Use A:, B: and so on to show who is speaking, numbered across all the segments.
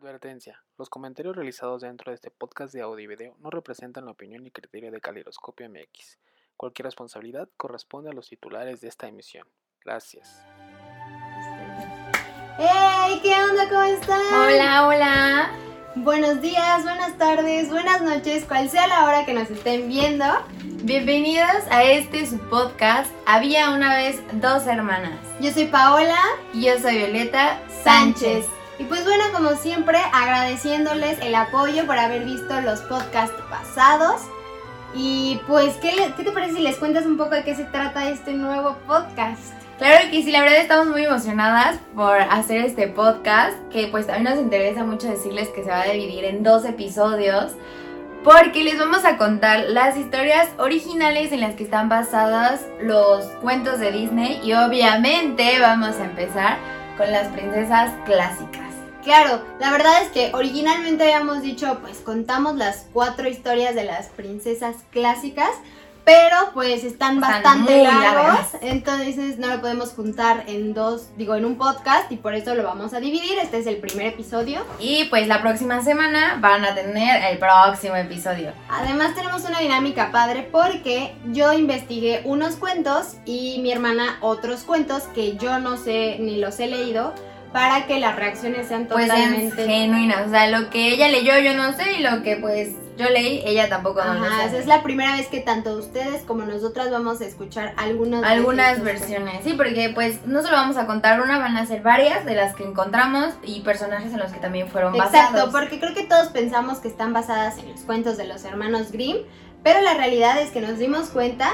A: Advertencia: Los comentarios realizados dentro de este podcast de audio y video no representan la opinión ni criterio de Caliroscopio MX. Cualquier responsabilidad corresponde a los titulares de esta emisión. Gracias.
B: ¡Hey! ¿Qué onda? ¿Cómo están?
C: Hola, hola.
B: Buenos días, buenas tardes, buenas noches, cual sea la hora que nos estén viendo.
C: Bienvenidos a este su podcast. Había una vez dos hermanas.
B: Yo soy Paola
C: Y yo soy Violeta
B: Sánchez. Y pues bueno, como siempre, agradeciéndoles el apoyo por haber visto los podcasts pasados. Y pues, ¿qué, qué te parece si les cuentas un poco de qué se trata este nuevo podcast?
C: Claro que sí, la verdad estamos muy emocionadas por hacer este podcast, que pues también nos interesa mucho decirles que se va a dividir en dos episodios, porque les vamos a contar las historias originales en las que están basadas los cuentos de Disney y obviamente vamos a empezar con las princesas clásicas.
B: Claro, la verdad es que originalmente habíamos dicho, pues contamos las cuatro historias de las princesas clásicas, pero pues están,
C: Están
B: bastante largos,
C: largas.
B: entonces no lo podemos juntar en dos, digo, en un podcast y por eso lo vamos a dividir. Este es el primer episodio.
C: Y pues la próxima semana van a tener el próximo episodio.
B: Además tenemos una dinámica padre porque yo investigué unos cuentos y mi hermana otros cuentos que yo no sé ni los he leído para que las reacciones sean
C: Pues sean
B: totalmente
C: genuinas, o sea, lo que ella leyó yo no sé y lo que pues yo leí ella tampoco no lo sabe.
B: esa es la primera vez que tanto ustedes como nosotras vamos a escuchar algunas
C: Algunas versiones, sí, porque pues no solo vamos a contar una, van a ser varias de las que encontramos y personajes en los que también fueron basados.
B: Exacto, porque creo que todos pensamos que están basadas en los cuentos de los hermanos Grimm, pero la realidad es que nos dimos cuenta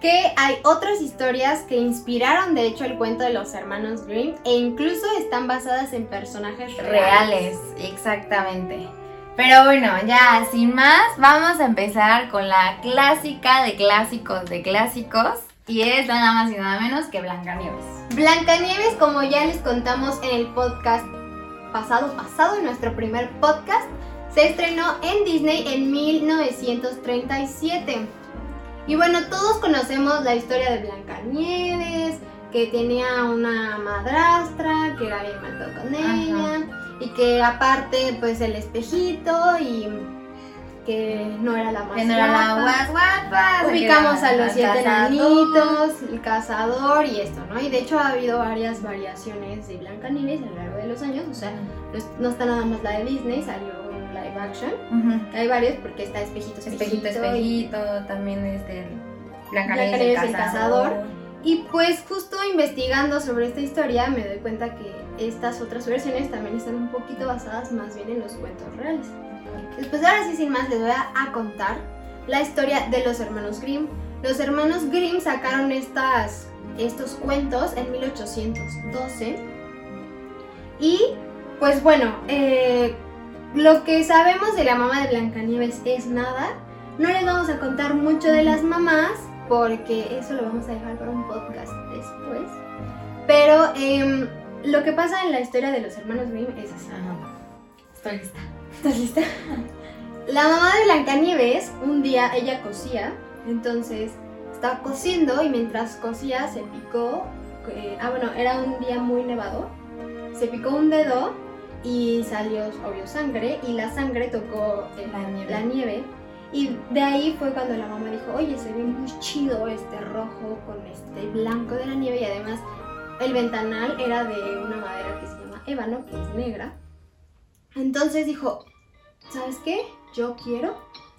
B: que hay otras historias que inspiraron de hecho el cuento de los hermanos Grimm e incluso están basadas en personajes reales.
C: reales, exactamente. Pero bueno, ya sin más, vamos a empezar con la clásica de clásicos de clásicos y es nada más y nada menos que Blancanieves.
B: Blancanieves, como ya les contamos en el podcast pasado, pasado, en nuestro primer podcast, se estrenó en Disney en 1937. Y bueno, todos conocemos la historia de Blancanieves, que tenía una madrastra, que era bien malvado con
C: Ajá.
B: ella, y que aparte, pues el espejito, y que no era la más
C: Que no era la
B: guapa.
C: guas guapa.
B: Ubicamos a los siete enanitos, el cazador y esto, ¿no? Y de hecho ha habido varias variaciones de Blancanieves a lo largo de los años, o sea, no, es- no está nada más la de Disney, salió live action.
C: Ujú.
B: Hay varios porque está Espejito,
C: Espejito,
B: Espejito. y-
C: espejito, también este
B: Blancanieves,
C: Blancanieves
B: el cazador. Y pues justo investigando sobre esta historia me doy cuenta que estas otras versiones también están un poquito basadas más bien en los cuentos reales. Después ahora sí sin más les voy a, a contar la historia de los hermanos Grimm. Los hermanos Grimm sacaron estas, estos cuentos en 1812 y pues bueno, eh, lo que sabemos de la mamá de Blancanieves es nada. No les vamos a contar mucho de las mamás porque eso lo vamos a dejar para un podcast después. Pero em, lo que pasa en la historia de los hermanos Grimm es así.
C: Ajá. Estoy lista.
B: ¿Estás lista? La mamá de Blancanieves, un día ella cosía, entonces estaba cosiendo y mientras cosía se picó, eh, ah bueno, era un día muy nevado, se picó un dedo y salió, obvio, sangre y la sangre tocó eh,
C: La nieve.
B: la nieve y de ahí fue cuando la mamá dijo, oye, se ve muy chido este rojo con este blanco de la nieve y además el ventanal era de una madera que se llama ébano, que es negra. Entonces dijo, ¿sabes qué? Yo quiero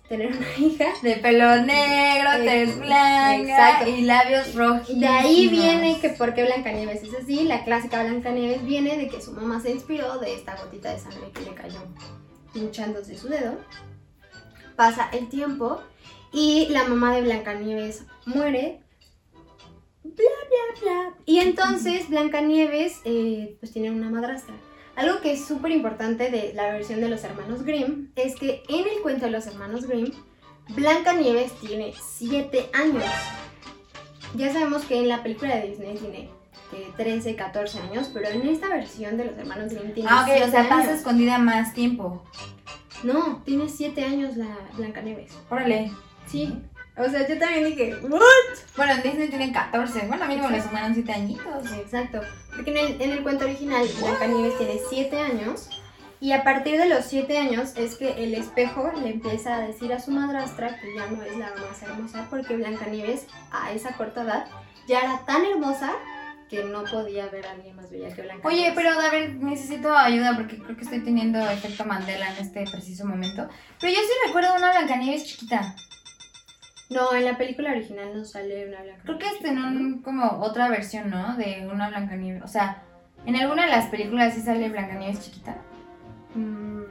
B: tener una hija.
C: De pelo negro, tez blanca
B: exacto.
C: y labios rojos.
B: De ahí viene que por qué Blancanieves es así. La clásica Blancanieves viene de que su mamá se inspiró de esta gotita de sangre que le cayó hinchándose su dedo. Pasa el tiempo y la mamá de Blancanieves muere. Bla, bla, bla. Y entonces Blancanieves eh, pues tiene una madrastra. Algo que es súper importante de la versión de los hermanos Grimm es que en el cuento de los hermanos Grimm, Blancanieves tiene 7 años. Ya sabemos que en la película de Disney tiene eh, 13, 14 años, pero en esta versión de los hermanos Grimm tiene
C: Ah, ok, o
B: 7
C: sea, pasa escondida más tiempo.
B: No, tiene 7 años la Blancanieves.
C: Órale.
B: Sí. O sea, yo también dije,
C: Bueno, en Disney tienen 14. Bueno, mínimo le sumaron 7 añitos.
B: Exacto. Porque en el, en el cuento original Blancanieves tiene 7 años Y a partir de los siete años es que el espejo le empieza a decir a su madrastra que ya no es la más hermosa porque Blancanieves a esa corta edad ya era tan hermosa que no podía ver a alguien más bella que Blancanieves.
C: Oye, pero a ver, necesito ayuda porque creo que estoy teniendo efecto Mandela en este preciso momento. Pero yo sí recuerdo una Blancanieves chiquita.
B: No, en la película original no sale una Blancanieves.
C: Creo que es en un, como otra versión, ¿no? De una Blancanieves. O sea, en alguna de las películas sí sale Blancanieves chiquita.
B: Mm,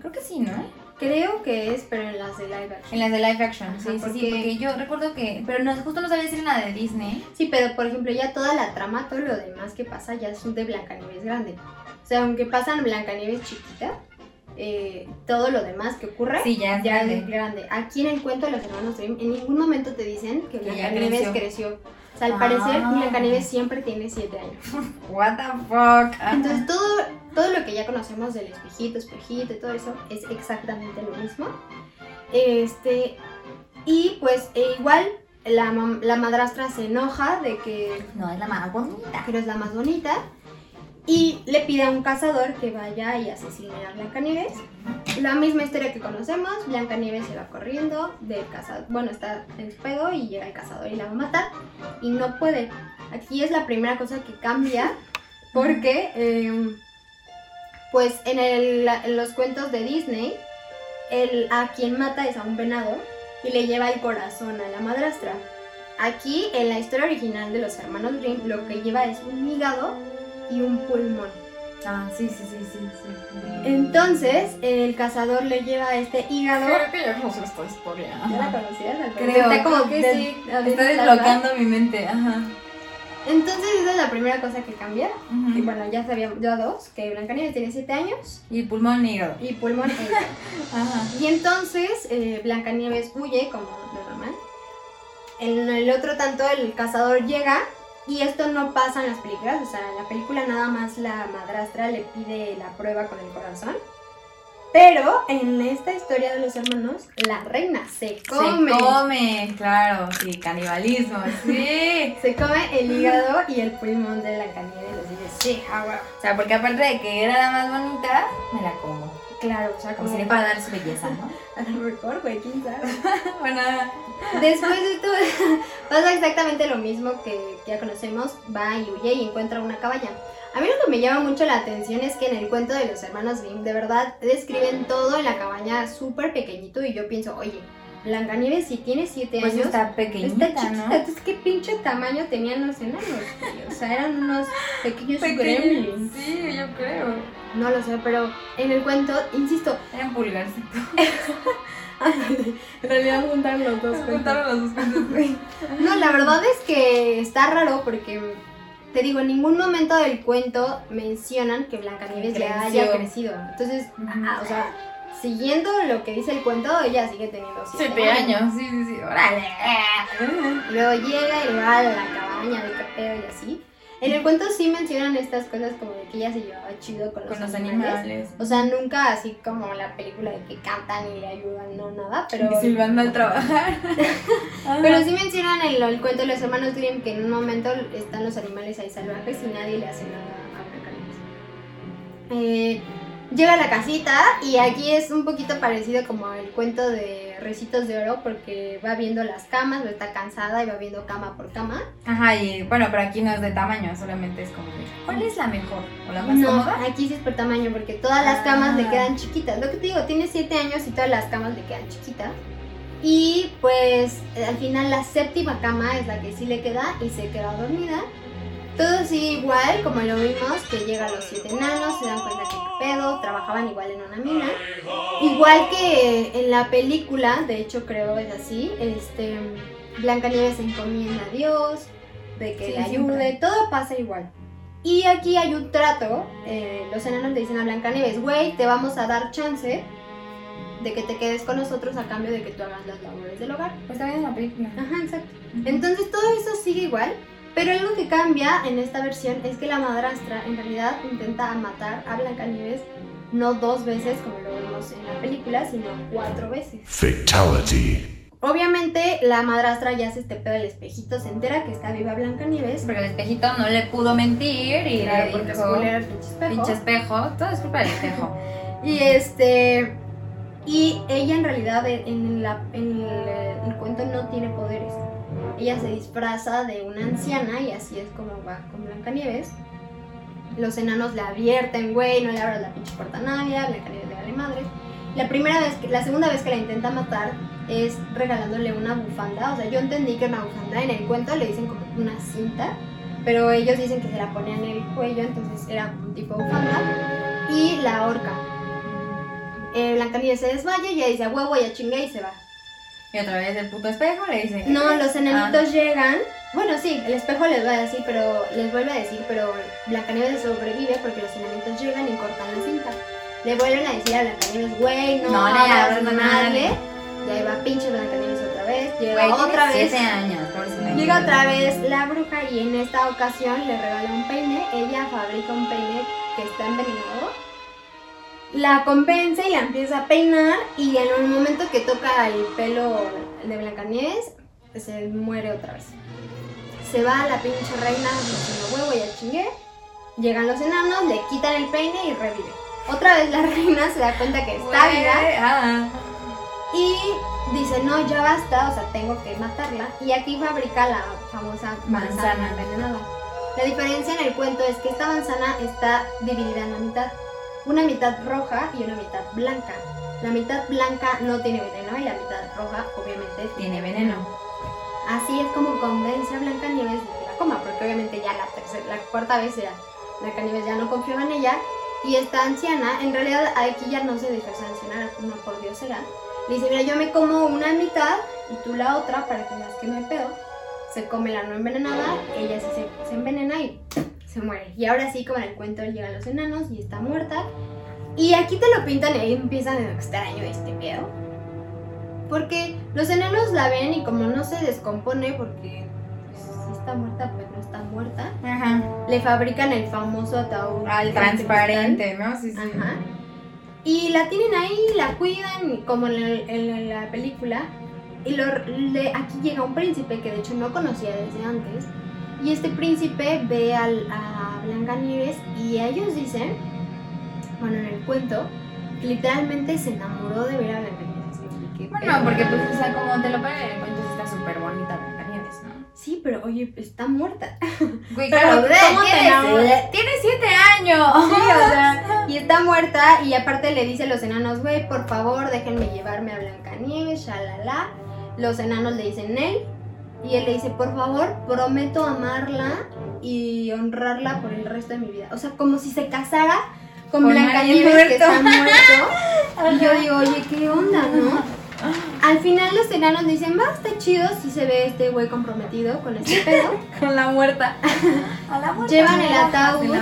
C: Creo que sí, ¿no?
B: creo que es, pero en las de live action.
C: En las de live action.
B: Ajá,
C: sí, sí, sí.
B: porque-
C: Porque yo recuerdo que. Pero no, justo no sabía si era la de Disney.
B: Sí, pero por ejemplo, ya toda la trama, todo lo demás que pasa ya es de Blancanieves grande. O sea, aunque pasan Blancanieves chiquita, eh, todo lo demás que ocurre
C: Sí, ya es
B: ya
C: grande.
B: es grande. Aquí en el cuento de los hermanos Grimm, en ningún momento te dicen que
C: Que
B: Blancanieves
C: creció.
B: creció. O sea, al
C: Ah.
B: parecer Blancanieves siempre tiene 7 años.
C: What the fuck.
B: Entonces todo, todo lo que ya conocemos del espejito, espejito y todo eso es exactamente lo mismo. Este, y pues e igual la, la madrastra se enoja de que
C: No, es la más bonita.
B: pero es la más bonita. Y le pide a un cazador que vaya y asesine a Blancanieves. La misma historia que conocemos, Blancanieves se va corriendo del cazador, bueno, está en su pedo y llega el cazador y la va a matar y no puede. Aquí es la primera cosa que cambia porque, eh, pues en, el- en los cuentos de Disney, el, a quien mata es a un venado y le lleva el corazón a la madrastra. Aquí, en la historia original de los hermanos Grimm, lo que lleva es un hígado y un pulmón.
C: Ah, sí, sí, sí, sí, sí.
B: Entonces, el cazador le lleva este hígado.
C: que ya conocí esta historia.
B: ¿Ya la conocías? Parecer?
C: Creo,
B: Está como
C: creo que
B: de-
C: sí. Está
B: de-
C: desbloqueando mi mente, ajá.
B: Entonces, esa es la primera cosa que cambia. Y bueno, ya sabíamos, ya dos, que Blancanieves tiene 7 años
C: Y pulmón y hígado.
B: y pulmón hígado.
C: Ajá.
B: Y entonces eh, Blancanieves huye, como lo normal. En el otro tanto, el cazador llega. Y esto no pasa en las películas. O sea, en la película nada más la madrastra le pide la prueba con el corazón. Pero en esta historia de los hermanos, la reina se come.
C: Se come, claro, sí, canibalismo, sí.
B: Se come el hígado y el pulmón de Blancanieves. Así de, sí, ah, huevo".
C: O sea, porque aparte de que era la más bonita, me la como.
B: Claro, o sea,
C: Como
B: como
C: sería para dar su belleza, ¿no?
B: A lo mejor, güey, quién sabe.
C: bueno,
B: Después de esto pasa exactamente lo mismo que ya conocemos, va y huye y encuentra una cabaña. A mí lo que me llama mucho la atención es que en el cuento de los hermanos Grimm de verdad describen todo en la cabaña súper pequeñito y yo pienso, oye, Blancanieves si tiene 7
C: pues
B: años,
C: está pequeñita,
B: está chiquita,
C: ¿no?
B: entonces qué pinche tamaño tenían los enanos, güey? o sea, eran unos pequeños
C: Pequeños,
B: gremlins.
C: sí, yo creo.
B: No lo sé, pero en el cuento, insisto,
C: Eran pulgarcitos.
B: en realidad juntaron los dos
C: Juntaron los dos cuentos.
B: No, la verdad es que está raro porque te digo, en ningún momento del cuento mencionan que Blancanieves ya haya crecido. Entonces, ah, o sea, siguiendo lo que dice el cuento, ella sigue teniendo siete,
C: Siete años, sí, sí, sí. Órale.
B: Luego llega y le va a la cabaña de qué pedo y así. En el cuento sí mencionan estas cosas como de que ella se llevaba chido con los,
C: Con los
B: animales.
C: animales.
B: O sea, nunca así como la película de que cantan y le ayudan, no nada, pero...
C: Y silbando al trabajar.
B: Pero sí mencionan el, el cuento de los hermanos Grimm que en un momento están los animales ahí salvajes y nadie le hace nada a Blancanieves. Eh, llega a la casita y aquí es un poquito parecido como el cuento de Recitos de Oro porque va viendo las camas, o está cansada y va viendo cama por cama.
C: Ajá, y bueno, pero aquí no es de tamaño, solamente es como de, ¿cuál es la mejor? ¿O la más
B: No,
C: cómoda?
B: aquí sí es por tamaño porque todas las camas le
C: Ah.
B: quedan chiquitas. Lo que te digo, tiene 7 años y todas las camas le quedan chiquitas. Y pues al final la séptima cama es la que sí le queda y se queda dormida. Todo sigue igual, como lo vimos, que llegan los siete enanos, se dan cuenta que pedo, trabajaban igual en una mina. Igual que en la película, de hecho creo es así, este, Blancanieves se encomienda a Dios, de que
C: Sí,
B: le ayude,
C: siempre.
B: todo pasa igual. Y aquí hay un trato, eh, los enanos le dicen a Blancanieves, güey, te vamos a dar chance de que te quedes con nosotros a cambio de que tú hagas las labores del hogar.
C: Pues también es la película.
B: Ajá, exacto. Entonces todo eso sigue igual, pero algo que cambia en esta versión es que la madrastra en realidad intenta matar a Blancanieves no dos veces como lo vemos en la película, sino cuatro veces.
D: Fatality.
B: Obviamente la madrastra ya se este pedo del espejito, se entera que está viva Blancanieves.
C: Porque el espejito no le pudo mentir y
B: Claro,
C: le
B: porque
C: dijo,
B: el pinche espejo.
C: pinche espejo, todo es culpa del espejo.
B: Y este. Y ella en realidad en, la, en el, el cuento no tiene poderes. Ella se disfraza de una anciana y así es como va con Blancanieves. Los enanos le advierten, güey, no le abras la pinche puerta a nadie, Blancanieves le vale madre. La primera vez, la segunda vez que la intenta matar es regalándole una bufanda. O sea, yo entendí que una bufanda en el cuento le dicen como una cinta, pero ellos dicen que se la ponían en el cuello, entonces era un tipo bufanda. Y la horca. Eh, Blancanieves se desmaya y ella dice, "A huevo, ya chingué y se va.
C: Y otra vez el puto espejo le dice.
B: No, los
C: Ah.
B: enanitos llegan. Bueno, sí, el espejo les va a decir, pero les vuelve a decir, pero Blancanieves sobrevive porque los enanitos llegan y cortan la cinta. Le vuelven a decir a Blancanieves, güey, no,
C: No le
B: abras madre.
C: madre.
B: Y ahí va pinche Blancanieves otra vez. Llega
C: Güey,
B: otra vez.
C: años.
B: Llega otra vez la bruja y en esta ocasión le regala un peine. Ella fabrica un peine que está envenenado. La convence y la empieza a peinar y en el momento que toca el pelo de Blancanieves se muere otra vez. Se va la pinche reina diciendo huevo ya chingué. Llegan los enanos, le quitan el peine y revive. Otra vez la reina se da cuenta que está viva y dice, no, ya basta, o sea, tengo que matarla. Y aquí fabrica la famosa manzana,
C: Manzana.
B: envenenada. La diferencia en el cuento es que esta manzana está dividida en la mitad. Una mitad roja y una mitad blanca. La mitad blanca no tiene veneno y la mitad roja obviamente
C: Tiene veneno.
B: Así es como convence a Blancanieves de que la coma, porque obviamente ya la tercera, la cuarta vez era Blancanieves ya no confiaba en ella. Y esta anciana, en realidad aquí ya no se disfraza anciana, una por Dios era. Le dice, mira, yo me como una mitad y tú la otra para que veas que no hay pedo. Se come la no envenenada, ella se, se envenena y se muere. Y ahora sí, como en el cuento, llegan los enanos y está muerta. Y aquí te lo pintan y ahí empieza de extraño este pedo. Porque los enanos la ven y como no se descompone porque pues, si está muerta, pues no está muerta,
C: Ajá.
B: le fabrican el famoso ataúd.
C: Al transparente, ¿no? Sí, sí.
B: Ajá. Y la tienen ahí, la cuidan, como en, el- en la película. Y lo, le- aquí llega un príncipe que de hecho no conocía desde antes. Y este príncipe ve al, a Blancanieves y ellos dicen, bueno, en el cuento, que literalmente se enamoró de ver a Blancanieves. Y que,
C: Bueno, porque pues, o sea, como te lo ponen en el cuento, está súper bonita Blancanieves, ¿no?
B: Sí, pero oye, está muerta.
C: Güey, claro,
B: ¿cómo te
C: tiene siete años.
B: Sí, o sea, y está muerta y aparte le dice a los enanos, güey, por favor, déjenme llevarme a Blancanieves, shalala. Los enanos le dicen él y él le dice, por favor, prometo amarla y honrarla por el resto de mi vida. O sea, como si se casara con,
C: Con
B: Blancanieves que está
C: muerto.
B: y yo digo, oye, ¿qué onda, no? Al final los enanos dicen, va, está chido si se ve este güey comprometido con este pedo.
C: Con la muerta. A la muerta.
B: Llevan el ataúd.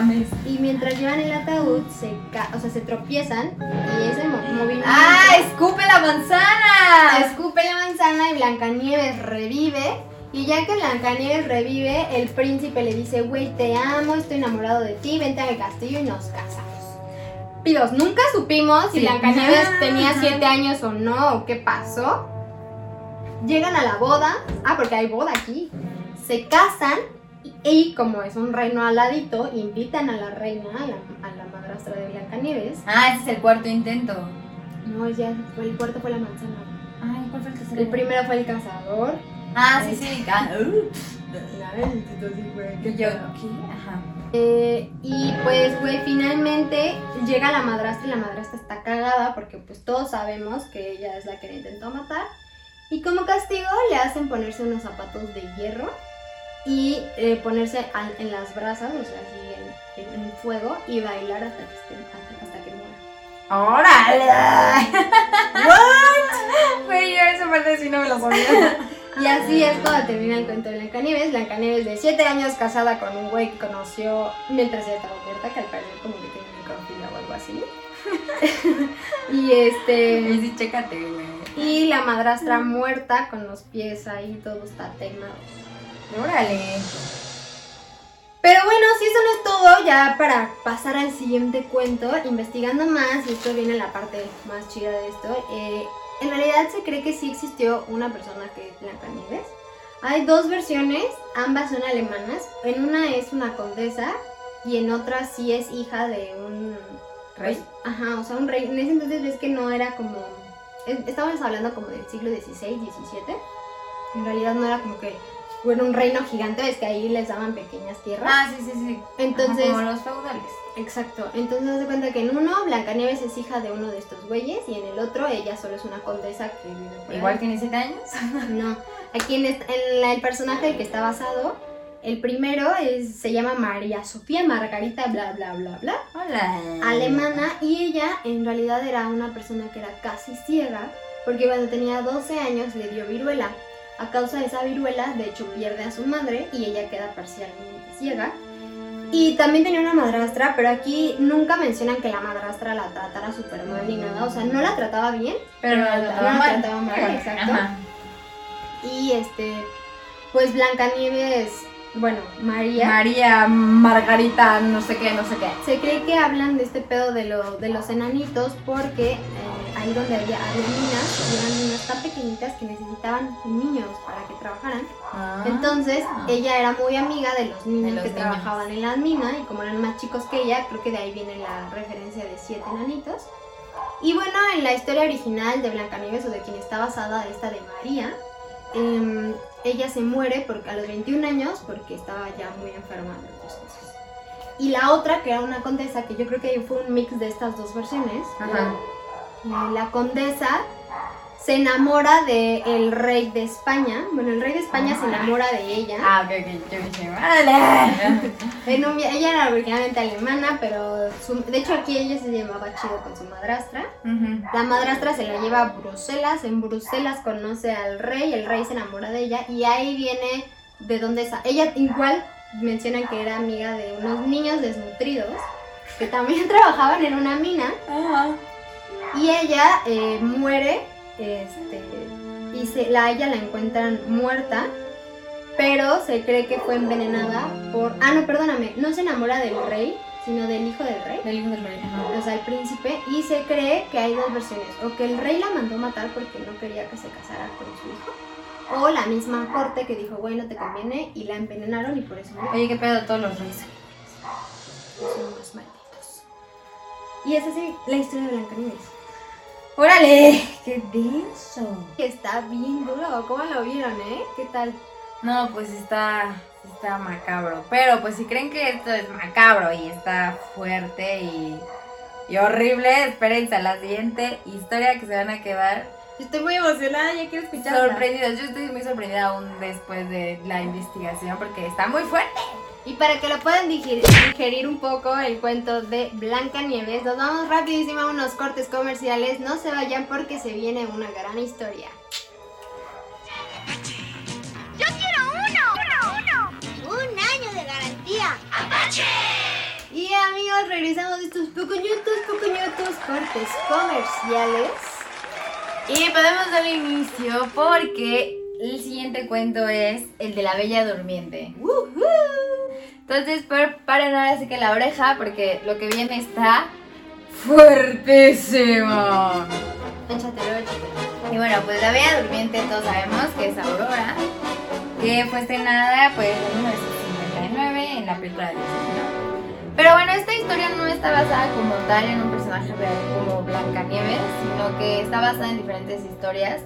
B: Y mientras llevan el ataúd, se, ca- o sea, se tropiezan y ese mo- movimiento
C: ¡Ah! ¡Escupe la manzana!
B: escupe la manzana y Blancanieves revive. Y ya que Blancanieves revive, el príncipe le dice, güey, te amo, estoy enamorado de ti, vente a mi castillo y nos casamos. Nunca supimos si
C: Sí.
B: Blancanieves tenía
C: ajá.
B: siete años o no, o qué pasó. Llegan a la boda, ah, porque hay boda aquí. Se casan y, como es un reino aladito, invitan a la reina, a la, a la madrastra de Blancanieves.
C: Ah, ese es el cuarto intento.
B: No, ya fue, el cuarto fue la manzana.
C: Ay, ¿cuál fue el tercero?
B: El primero fue el cazador.
C: Ah, sí, sí. Ah, uh. Yo, ¿qué? Ajá.
B: Eh, y pues, güey, finalmente llega la madrastra y la madrastra está cagada porque pues todos sabemos que ella es la que le intentó matar. Y como castigo le hacen ponerse unos zapatos de hierro y eh, ponerse al- en las brasas, o sea, así en, en- en fuego y bailar hasta que, esté, hasta, hasta que muera.
C: ¡Órale! ¿What? Güey, yo esa parte sí no me lo sabía.
B: Y así es cuando termina el cuento de Blancanieves. Blancanieves de 7 años casada con un güey que conoció mientras ella estaba muerta, que al parecer como que tiene necrofilia o algo así. y este...
C: Y sí, chécate, güey.
B: Y la madrastra muerta con los pies ahí, todo está temado.
C: Órale.
B: Pero bueno, si eso no es todo, ya para pasar al siguiente cuento, investigando más, y esto viene la parte más chida de esto, eh, en realidad se cree que sí existió una persona que es Blancanieves. Hay dos versiones, ambas son alemanas. En una es una condesa y en otra sí es hija de un
C: Rey.
B: pues, ajá, o sea, un rey. En ese entonces ves que no era como. es- Estábamos hablando como del siglo XVI, XVII. En realidad no era como que fuera un reino gigante, es que ahí les daban pequeñas tierras.
C: Ah, sí, sí, sí.
B: Entonces-
C: Ajá, como los feudales.
B: Exacto. Entonces de cuenta que en uno Blancanieves es hija de uno de estos güeyes y en el otro ella solo es una condesa que vive por ahí.
C: Igual tiene 7 años.
B: No. Aquí en, en la- el personaje que está basado, el primero es, se llama María Sofía Margarita, bla, bla, bla, bla.
C: Hola.
B: Alemana y ella en realidad era una persona que era casi ciega porque cuando tenía 12 años le dio viruela. A causa de esa viruela, de hecho, pierde a su madre y ella queda parcialmente ciega. Y también tenía una madrastra, pero aquí nunca mencionan que la madrastra la tratara súper mal ni nada. O sea, no la trataba bien,
C: Pero lo
B: la
C: trataba mal.
B: trataba mal, exacto.
C: Ajá.
B: Y este, pues Blancanieves, bueno, María,
C: María, Margarita, no sé qué, no sé qué.
B: se cree que hablan de este pedo de, lo, de los enanitos porque eh, ahí donde había, había minas, eran minas tan pequeñitas que necesitaban niños para que trabajaran.
C: Ah.
B: Entonces ella era muy amiga de los niños
C: los
B: que
C: niños.
B: trabajaban en la mina y como eran más chicos que ella, creo que de ahí viene la referencia de siete enanitos. Y bueno, en la historia original de Blancanieves o de quien está basada esta de María, em, ella se muere porque, a los 21 años porque estaba ya muy enferma de otras cosas. Y la otra, que era una condesa, que yo creo que fue un mix de estas dos versiones,
C: Ajá.
B: La condesa se enamora del rey de España. Bueno, el rey de España se enamora de ella.
C: Ah, ok, ok, yo dije, vale.
B: En un via- ella era originalmente alemana, pero su- de hecho aquí ella se llevaba chido con su madrastra. La madrastra se la lleva a Bruselas, en Bruselas conoce al rey, el rey se enamora de ella y ahí viene de dónde esa. Ella igual mencionan que era amiga de unos niños desnutridos que también trabajaban en una mina
C: Ajá.
B: Y ella eh, muere este, y se, la, ella la encuentran muerta, pero se cree que fue envenenada por... Ah, no, perdóname, no se enamora del rey, sino del hijo del rey,
C: Del hijo del rey. Ajá.
B: o sea, el príncipe, y se cree que hay dos versiones, o que el rey la mandó matar porque no quería que se casara con su hijo, o la misma corte que dijo, bueno, te conviene, y la envenenaron y por eso murió.
C: Oye, qué pedo todos los reyes.
B: Son unos malditos. Y es así la historia de Blancanieves.
C: ¡Órale! ¡Qué denso!
B: Está bien duro, ¿cómo lo vieron, eh? ¿Qué tal?
C: No, pues está, está macabro. Pero pues si creen que esto es macabro y está fuerte y, y horrible, espérense a la siguiente historia que se van a quedar
B: Estoy muy emocionada, ya quiero escucharla.
C: sorprendidos. Yo estoy muy sorprendida aún después de la investigación porque está muy fuerte.
B: Y para que lo puedan digerir, digerir un poco el cuento de Blanca Nieves, nos vamos rapidísimo a unos cortes comerciales. No se vayan porque se viene una gran historia.
E: ¡Yo quiero uno! ¡Uno! ¡Un año de garantía!
B: Y amigos, regresamos de estos pequeñitos, pequeñitos cortes comerciales.
C: Y podemos darle inicio porque el siguiente cuento es el de la Bella Durmiente. Entonces preparen ahora sí que la oreja porque lo que viene está fuertísimo. Y bueno, pues la Bella Durmiente todos sabemos que es Aurora, que fue estrenada pues en 1959 en la película de Disney. Pero bueno, esta historia no está basada como tal en un personaje real como Blancanieves, sino que está basada en diferentes historias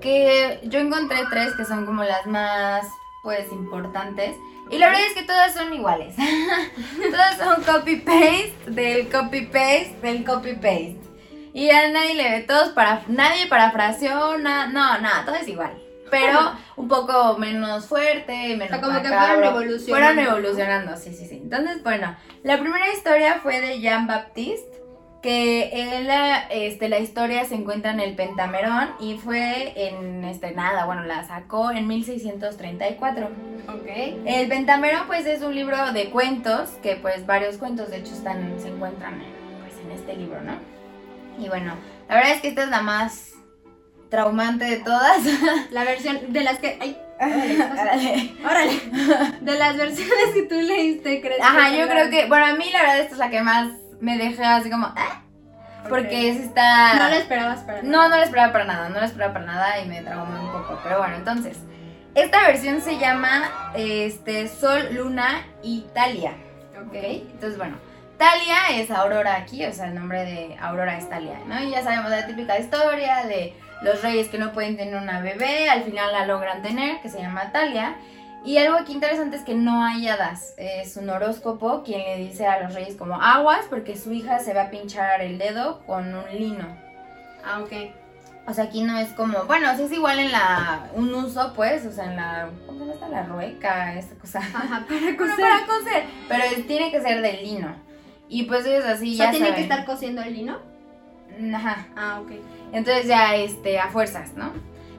C: que yo encontré tres que son como las más pues importantes y la verdad es que todas son iguales. todas son copy paste del copy paste del copy paste. Y a nadie le ve todos para nadie parafraseó, na- no, nada, todo es igual. Pero un poco menos fuerte, menos
B: sea, como que fueron evolucionando.
C: Fueron evolucionando, sí, sí, sí. Entonces, bueno, la primera historia fue de Jean Baptiste, que él, este, la historia se encuentra en el Pentamerón y fue en estrenada, bueno, la sacó en 1634.
B: Ok.
C: El Pentamerón, pues, es un libro de cuentos, que pues varios cuentos, de hecho, están, se encuentran pues, en este libro, ¿no? Y bueno, la verdad es que esta es la más traumante de todas.
B: La versión de las que. ¡Ay!
C: Órale.
B: ¡Órale! De las versiones que tú leíste, ¿crees?
C: Ajá,
B: que
C: yo creo que, bueno, a mí la verdad esta es la que más me deja así como, ah, porque es está...
B: No lo esperabas para
C: No, no lo esperaba para nada, no lo esperaba para nada y me traumé un poco. Pero bueno, entonces, esta versión se llama este, Sol, Luna, Italia. ¿Ok? Entonces, bueno, Talia es Aurora aquí, o sea, el nombre de Aurora es Talia, ¿no? Y ya sabemos la típica historia de los reyes que no pueden tener una bebé, al final la logran tener, que se llama Talia. Y algo aquí interesante es que no hay hadas, es un horóscopo quien le dice a los reyes como aguas porque su hija se va a pinchar el dedo con un lino.
B: Ah, ok.
C: O sea, aquí no es como, bueno, sí es igual en la, un uso pues, o sea, en la, ¿cómo se llama esta? La rueca, esta cosa.
B: Ajá, para
C: Bueno,
B: coser.
C: para coser, pero tiene que ser de lino. Y pues ellos así
B: o sea,
C: ya
B: tiene que estar cosiendo el lino.
C: Ajá.
B: Ah, ok.
C: Entonces ya, este, a fuerzas, ¿no?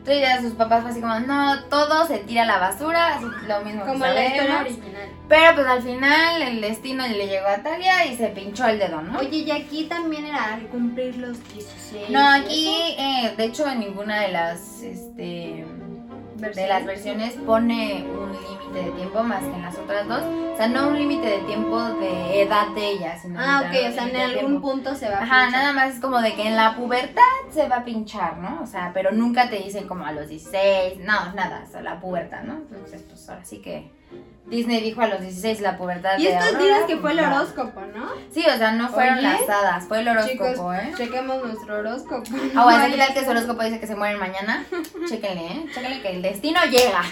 C: Entonces ya sus papás fue así como, no, todo se tira a la basura, así lo mismo que
B: Como la historia
C: sabemos.
B: original.
C: Pero pues al final el destino le llegó a Talia y se pinchó el dedo, ¿no?
B: Oye, y aquí también era al cumplir los 16.
C: no,
B: ¿y
C: aquí, eh, de hecho, en ninguna de las, este, de las versiones pone un límite de tiempo más que en las otras dos. O sea, no un límite de tiempo de edad de ella, sino
B: Ah, ok, o sea, en algún
C: tiempo.
B: punto se va a
C: Ajá,
B: pinchar.
C: nada más es como de que en la pubertad se va a pinchar, ¿no? O sea, pero nunca te dicen como a los 16, no, nada, o sea, la pubertad, ¿no? Entonces, pues ahora sí que Disney dijo a los 16 la pubertad
B: Y
C: de
B: estos dices que fue el horóscopo, ¿no?
C: Sí, o sea, no fueron
B: Oye,
C: las hadas, fue el horóscopo,
B: Chicos,
C: ¿eh?
B: chequemos nuestro horóscopo.
C: Ah, bueno, ¿qué tal que su horóscopo dice que se mueren mañana? Chéquenle, ¿eh? Chéquenle que el destino llega.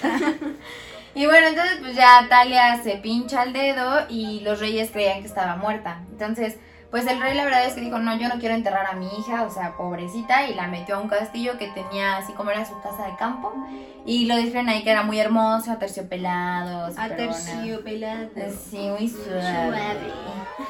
C: y bueno, entonces pues ya Talia se pincha el dedo y los reyes creían que estaba muerta. Entonces, pues el rey la verdad es que dijo, no, yo no quiero enterrar a mi hija, o sea, pobrecita, y la metió a un castillo que tenía así como era su casa de campo. Y lo describen ahí que era muy hermoso, aterciopelado.
B: A
C: súper bonito.
B: terciopelado.
C: Sí, muy suave.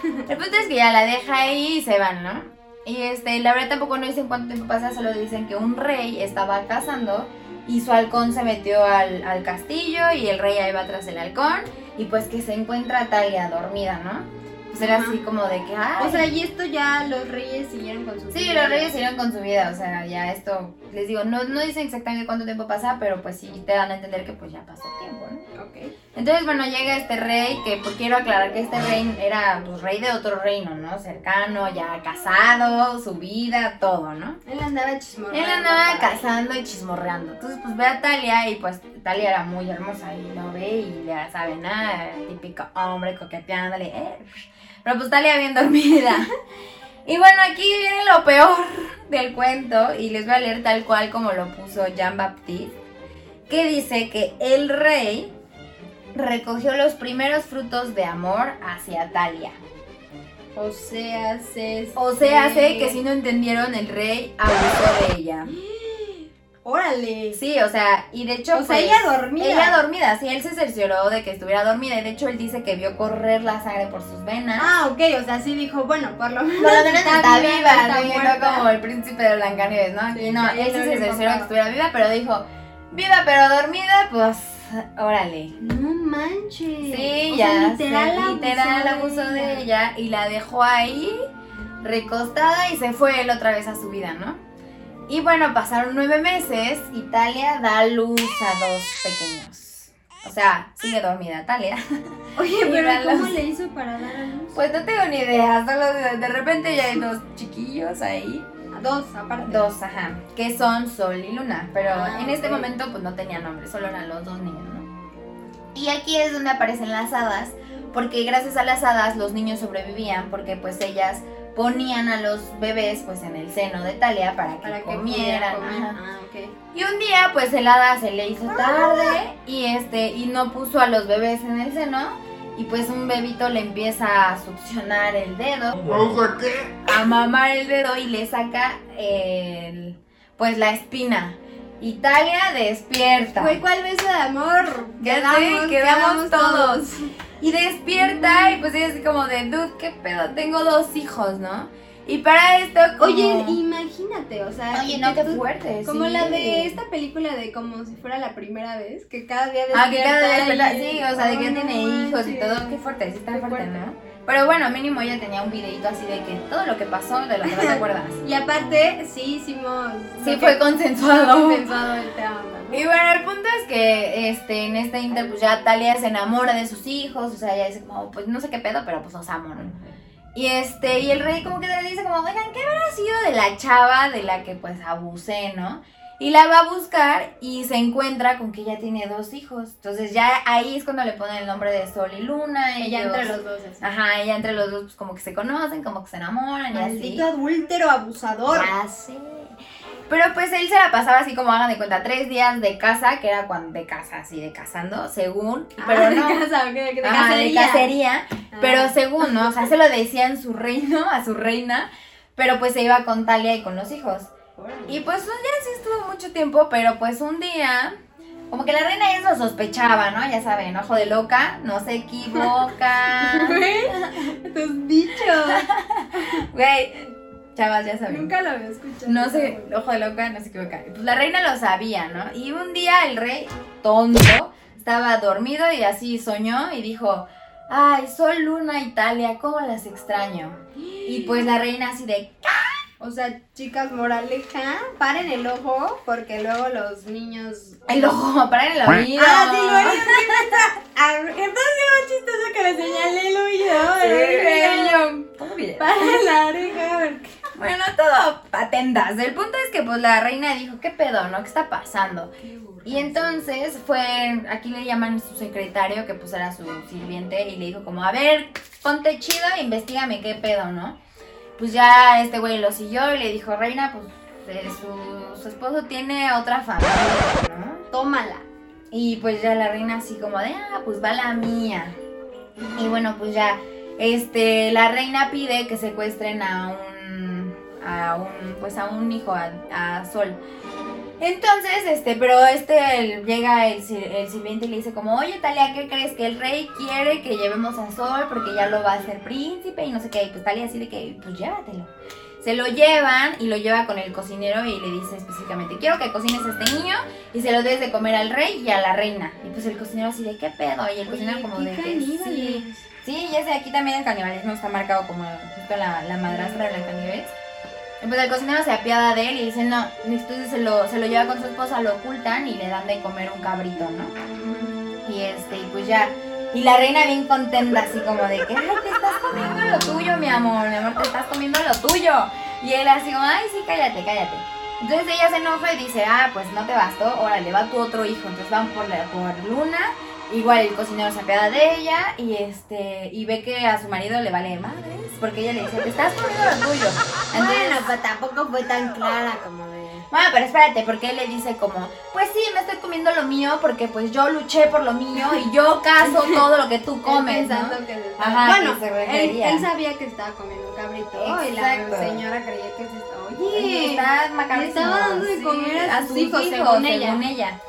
C: El punto es que ya la deja ahí y se van, ¿no? Y este, la verdad tampoco no dicen cuánto tiempo pasa, solo dicen que un rey estaba cazando y su halcón se metió al, al castillo y el rey ahí va tras el halcón y pues que se encuentra Talia dormida, ¿no? Pues era
B: Ajá.
C: así como de que, ay,
B: O sea, y esto ya los reyes siguieron con su
C: Sí,
B: vida.
C: los reyes siguieron con su vida, o sea, ya esto, les digo, no, no dicen exactamente cuánto tiempo pasa, pero pues sí te dan a entender que pues ya pasó tiempo, ¿no?
B: Ok.
C: Entonces, bueno, llega este rey, que pues quiero aclarar que este rey era pues, rey de otro reino, ¿no? Cercano, ya casado, su vida, todo, ¿no?
B: Él andaba chismorreando.
C: Él andaba cazando y chismorreando. Entonces, pues ve a Talia y pues Talia era muy hermosa y lo ve y ya sabe, nada, típico hombre coqueteándole, eh. Pero pues Talia bien dormida. Y bueno, aquí viene lo peor del cuento y les voy a leer tal cual como lo puso Jean Baptiste, que dice que el rey recogió los primeros frutos de amor hacia Talia.
B: O sea, se.
C: O sea, sé que si no entendieron, el rey abusó de ella.
B: Órale.
C: Sí, o sea, y de hecho.
B: O sea,
C: pues,
B: ella dormida.
C: Ella dormida, sí, él se cercioró de que estuviera dormida. Y de hecho, él dice que vio correr la sangre por sus venas.
B: Ah, ok, o sea, sí dijo, bueno, por lo menos.
C: Por lo menos está, viva,
B: está
C: sí, no como el príncipe de Blancanieves, ¿no? Aquí
B: Sí,
C: no, él sí se cercioró que estuviera viva, pero dijo, viva pero dormida, pues, órale.
B: No manches.
C: Sí,
B: O
C: ya,
B: sea,
C: literal,
B: literal,
C: literal abusó de ella y la dejó ahí recostada y se fue él otra vez a su vida, ¿no? Y bueno, pasaron nueve meses y Talia da luz a dos pequeños. O sea, sigue dormida Talia.
B: Oye,
C: Y
B: pero. ¿cómo le hizo para dar a luz?
C: Pues no tengo ni idea, solo de, de repente ya hay dos chiquillos ahí.
B: Dos, aparte.
C: Dos, ajá, que son Sol y Luna, pero
B: Ah,
C: en este momento pues no tenían nombre, solo eran los dos niños, ¿no? Y aquí es donde aparecen las hadas, porque gracias a las hadas los niños sobrevivían, porque pues ellas ponían a los bebés pues en el seno de Talia para que,
B: Para que
C: comieran. ajá.
B: Ah.
C: Y un día pues el hada se le hizo tarde y este y no puso a los bebés en el seno y pues un bebito le empieza a succionar el dedo a mamar el dedo y le saca el, pues la espina. Italia despierta.
B: Fue cuál beso de amor.
C: Ya sé, quedamos todos. Y despierta y pues ella así como de, dude, qué pedo, tengo dos hijos, ¿no? Y para esto como...
B: Oye, imagínate, o sea,
C: Oye, no, qué
B: tú-
C: fuerte,
B: Como
C: sí.
B: la de esta película de como si fuera la primera vez, que cada día
C: Ah, que cada día
B: despierta
C: despierta, sí, o sea, de que
B: Oh,
C: tiene hijos y todo, qué fuerte, sí está
B: Qué
C: fuerte,
B: fuerte.
C: ¿no? Pero bueno, mínimo ella tenía un videito así de que todo lo que pasó, de lo que no te acuerdas.
B: Y aparte, sí hicimos.
C: Sí fue consensuado.
B: consensuado el tema.
C: Y bueno, el punto es que este, en este inter, pues ya Talia se enamora de sus hijos, o sea, ella dice como, pues no sé qué pedo, pero pues los amo, ¿no? Y este, y el rey como que le dice como, oigan, ¿qué habrá sido de la chava de la que pues abusé, no? Y la va a buscar y se encuentra con que ella tiene dos hijos. Entonces ya ahí es cuando le ponen el nombre de Sol y Luna.
B: Ella
C: ellos-
B: entre los dos. así.
C: Ajá, ella entre los dos pues como que se conocen, como que se enamoran y así.
B: Maldito adúltero, abusador.
C: Ya sé. Pero pues él se la pasaba así como hagan de cuenta, tres días de casa, que era cuando de casa, así de casando, según. Pero
B: Ah,
C: no.
B: de casa, ok, de
C: Ajá, de cacería.
B: Ah.
C: Pero según, ¿no? O sea, se lo decía en su reino, a su reina. Pero pues se iba con Talia y con los hijos. Y pues un día sí estuvo mucho tiempo, pero pues un día, como que la reina ya se lo sospechaba, ¿no? Ya saben, ojo de loca, no se equivoca.
B: Güey, tus dichos.
C: Güey, chavas, ya saben.
B: Nunca lo había escuchado.
C: No sé, ojo de loca, no se equivoca. Pues la reina lo sabía, ¿no? Y un día el rey, tonto, estaba dormido y así soñó y dijo, ay, Sol, Luna, Italia, ¿cómo las extraño? Y pues la reina así de,
B: O sea, chicas, moraleja, paren el ojo porque luego los niños.
C: el ojo, para el oído.
B: Ah, sí, lo. Ah, Entonces es chistoso que le señalé el oído.
C: Sí,
B: el
C: ¿cómo que?
B: Para la oreja. porque-
C: Bueno, todo patendas. El punto es que pues la reina dijo, ¿qué pedo, no? ¿Qué está pasando? Y entonces fue, aquí le llaman su secretario, que pues era su sirviente, y le dijo como, a ver, ponte chido investigame qué pedo, ¿no? Pues ya este güey lo siguió y le dijo, reina, pues eh, su, esposo tiene otra familia, ¿no?
B: Tómala.
C: Y pues ya la reina así como de, ah, pues va la mía. Y bueno, pues ya, este, la reina pide que secuestren a un, a un, pues a un hijo, a, a Sol. Entonces, este, pero este, llega el, el sirviente y le dice como, oye Talia, ¿qué crees? Que el rey quiere que llevemos a Sol porque ya lo va a hacer príncipe y no sé qué. Y pues Talia así de que, pues llévatelo. Se lo llevan y lo lleva con el cocinero y le dice específicamente, quiero que cocines a este niño y se lo debes de comer al rey y a la reina. Y pues el cocinero así de, ¿qué pedo? Y el cocinero como de sí. Sí, ya sé, aquí también el canibalismo está marcado como justo la, la madrastra de Blancanieves. Y pues el cocinero se apiada de él y dice, no, entonces se lo, se lo lleva con su esposa, lo ocultan y le dan de comer un cabrito, ¿no? Y este, y pues ya. Y la reina bien contenta, así como de que, ay, te estás comiendo lo tuyo, mi amor, mi amor, te estás comiendo lo tuyo. Y él así como, ay, sí, cállate, cállate. Entonces ella se enoja y dice, ah, pues no te bastó, órale, va tu otro hijo. Entonces van por, la, por Luna, igual el cocinero se apiada de ella y este, y ve que a su marido le vale madres, porque ella le dice, te estás comiendo lo tuyo. Entonces,
B: Bueno, pues tampoco fue tan clara como de.
C: bueno, pero espérate, porque él le dice como, pues sí, me estoy comiendo lo mío porque pues yo luché por lo mío y yo caso todo lo que tú comes, ¿no?
B: pensando que se estaba-
C: Ajá,
B: bueno,
C: que se
B: él, él sabía que estaba comiendo un cabrito y
C: Exacto.
B: la señora creía que se estaba.
C: Sí,
B: Oye,
C: está
B: estaba dando de
C: Sí,
B: comer a sus hijos, según ella.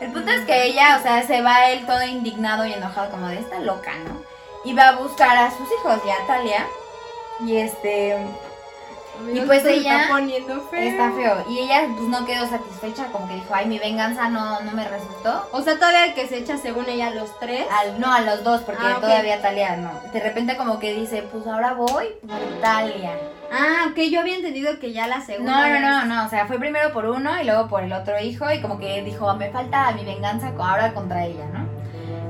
C: El punto es que ella, o sea, se va él todo indignado y enojado como de esta loca, ¿no? Y va a buscar a sus hijos y a Talia. Y este, Y pues ella
B: está poniendo feo.
C: está feo. Y ella pues no quedó satisfecha, como que dijo, ay, mi venganza no, no me resultó.
B: O sea, todavía que se echa según ella los tres.
C: Al, no, a los dos, porque
B: Ah,
C: todavía Talia no. De repente como que dice, pues ahora voy por Talia.
B: Ah, ok, yo había entendido que ya la segunda.
C: No, no, no, no, o sea, fue primero por uno y luego por el otro hijo y como que dijo, me falta mi venganza ahora contra ella, ¿no?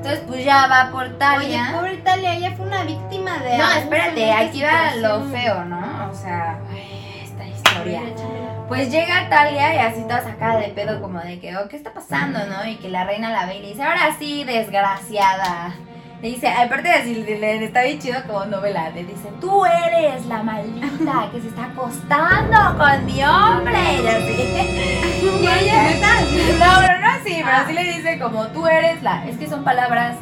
C: Entonces pues ya va por
B: Oye,
C: Talia.
B: pobre Talia, ella fue una víctima de.
C: no, espérate, aquí va lo feo, ¿no? O sea, ay, esta historia. Pues llega Talia y así toda sacada de pedo como de que, oh, ¿qué está pasando, no? Y que la reina la ve y le dice, ahora sí, desgraciada. Le dice, aparte de así, le, le- está bien chido como novela, le dice, tú eres la maldita que se está acostando con mi hombre. Y así. y ella, no, pero así, le dice como, tú eres la, es que son palabras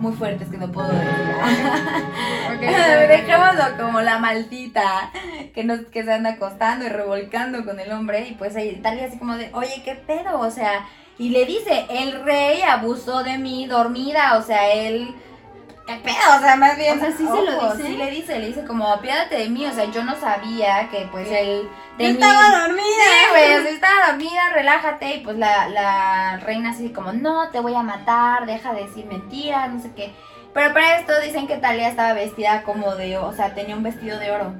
C: muy fuertes que no puedo decir.
B: Ok,
C: Dejémoslo como la maldita que, nos, que se anda acostando y revolcando con el hombre. Y pues ahí Talia así como de, oye, ¿qué pedo? O sea, y le dice, el rey abusó de mí dormida. O sea, él... ¿Qué pedo? O sea, más bien...
B: O sea, ¿sí se lo dice?
C: Sí le dice, le dice como, apiádate de mí. O sea, yo no sabía que pues él...
B: Yo estaba dormida.
C: Sí, güey, o sea, estaba dormida, relájate. Y pues la, la reina así como, no, te voy a matar, deja de decir mentiras, no sé qué. Pero para esto dicen que Talia estaba vestida como de, o sea, tenía un vestido de oro.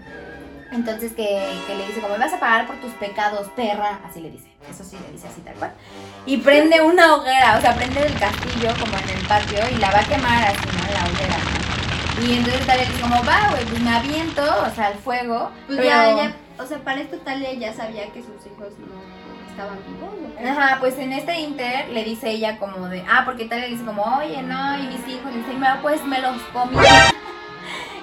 C: Entonces que, que le dice, como, me vas a pagar por tus pecados, perra. Así le dice, eso sí le dice así tal cual. Y prende una hoguera, o sea, prende el castillo como en el patio y la va a quemar así, ¿no? La hoguera, ¿no? Y entonces Talia dice como, va, güey, pues me aviento, o sea, al fuego.
B: Pues
C: pero-
B: ya, ya O sea, para esto Talia ya sabía que sus hijos no estaban vivos. ¿o qué?
C: Ajá, pues en este inter le dice ella como de, ah, porque tal le dice como, oye, no, y mis hijos, y dice, "No, pues me los comí.